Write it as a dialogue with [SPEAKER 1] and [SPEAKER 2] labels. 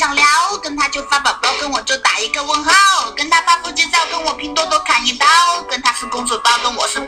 [SPEAKER 1] 想聊跟他就发宝宝跟我就打一个问号跟他发腹肌照跟我拼多多砍一刀跟他是公主抱跟我是